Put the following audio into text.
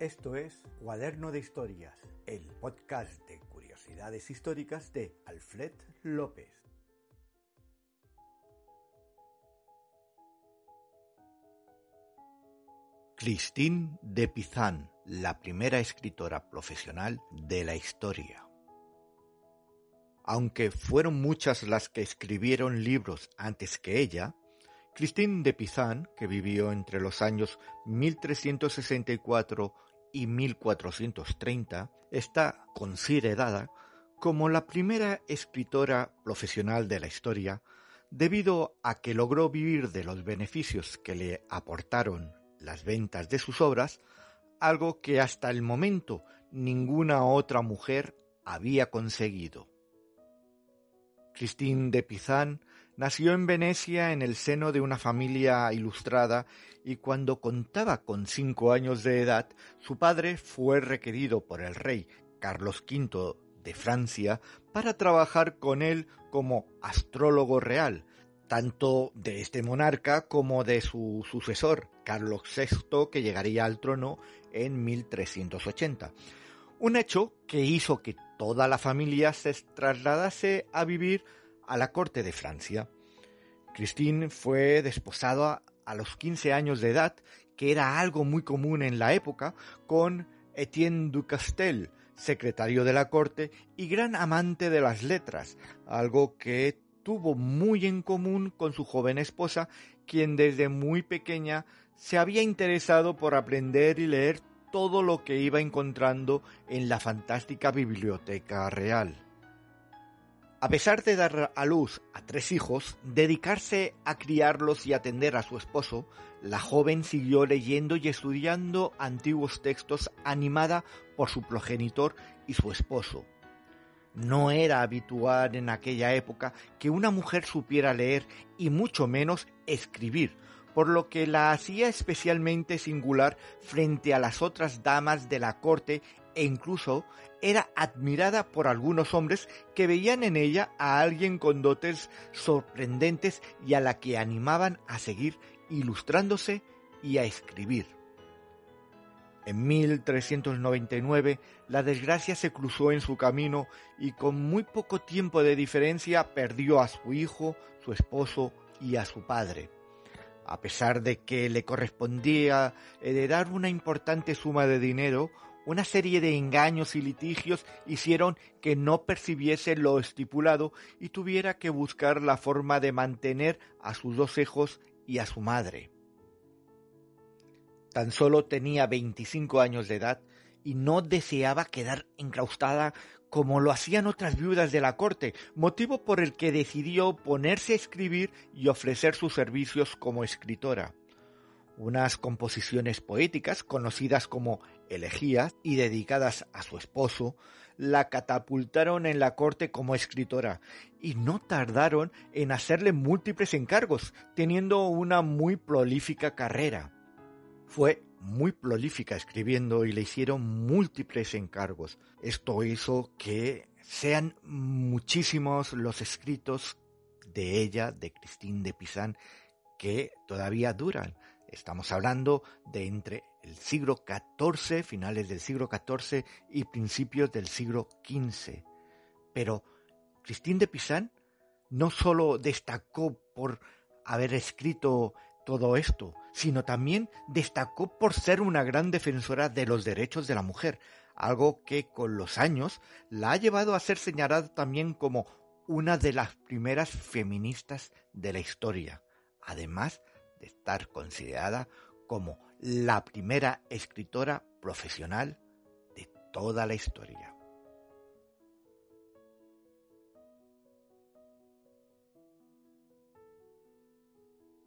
Esto es Cuaderno de Historias, el podcast de curiosidades históricas de Alfred López. Christine de Pizan, la primera escritora profesional de la historia. Aunque fueron muchas las que escribieron libros antes que ella, Christine de Pizan, que vivió entre los años 1364 y 1430, está considerada como la primera escritora profesional de la historia debido a que logró vivir de los beneficios que le aportaron las ventas de sus obras, algo que hasta el momento ninguna otra mujer había conseguido. Christine de Pizan nació en Venecia en el seno de una familia ilustrada y cuando contaba con cinco años de edad, su padre fue requerido por el rey Carlos V de Francia para trabajar con él como astrólogo real, tanto de este monarca como de su sucesor, Carlos VI, que llegaría al trono en 1380. Un hecho que hizo que toda la familia se trasladase a vivir a la corte de Francia. Christine fue desposada a los 15 años de edad, que era algo muy común en la época, con Etienne du Castel, secretario de la corte y gran amante de las letras, algo que tuvo muy en común con su joven esposa, quien desde muy pequeña se había interesado por aprender y leer todo lo que iba encontrando en la fantástica biblioteca real. A pesar de dar a luz a tres hijos, dedicarse a criarlos y atender a su esposo, la joven siguió leyendo y estudiando antiguos textos animada por su progenitor y su esposo. No era habitual en aquella época que una mujer supiera leer y mucho menos escribir, por lo que la hacía especialmente singular frente a las otras damas de la corte e incluso era admirada por algunos hombres que veían en ella a alguien con dotes sorprendentes y a la que animaban a seguir ilustrándose y a escribir. En 1399 la desgracia se cruzó en su camino y con muy poco tiempo de diferencia perdió a su hijo, su esposo y a su padre. A pesar de que le correspondía heredar una importante suma de dinero, una serie de engaños y litigios hicieron que no percibiese lo estipulado y tuviera que buscar la forma de mantener a sus dos hijos y a su madre. Tan solo tenía 25 años de edad y no deseaba quedar enclaustada como lo hacían otras viudas de la corte, motivo por el que decidió ponerse a escribir y ofrecer sus servicios como escritora unas composiciones poéticas conocidas como elegías y dedicadas a su esposo, la catapultaron en la corte como escritora y no tardaron en hacerle múltiples encargos, teniendo una muy prolífica carrera. Fue muy prolífica escribiendo y le hicieron múltiples encargos. Esto hizo que sean muchísimos los escritos de ella, de Christine de Pizan, que todavía duran. Estamos hablando de entre el siglo XIV, finales del siglo XIV y principios del siglo XV. Pero Christine de Pizan no solo destacó por haber escrito todo esto, sino también destacó por ser una gran defensora de los derechos de la mujer, algo que con los años la ha llevado a ser señalada también como una de las primeras feministas de la historia. Además, de estar considerada como la primera escritora profesional de toda la historia.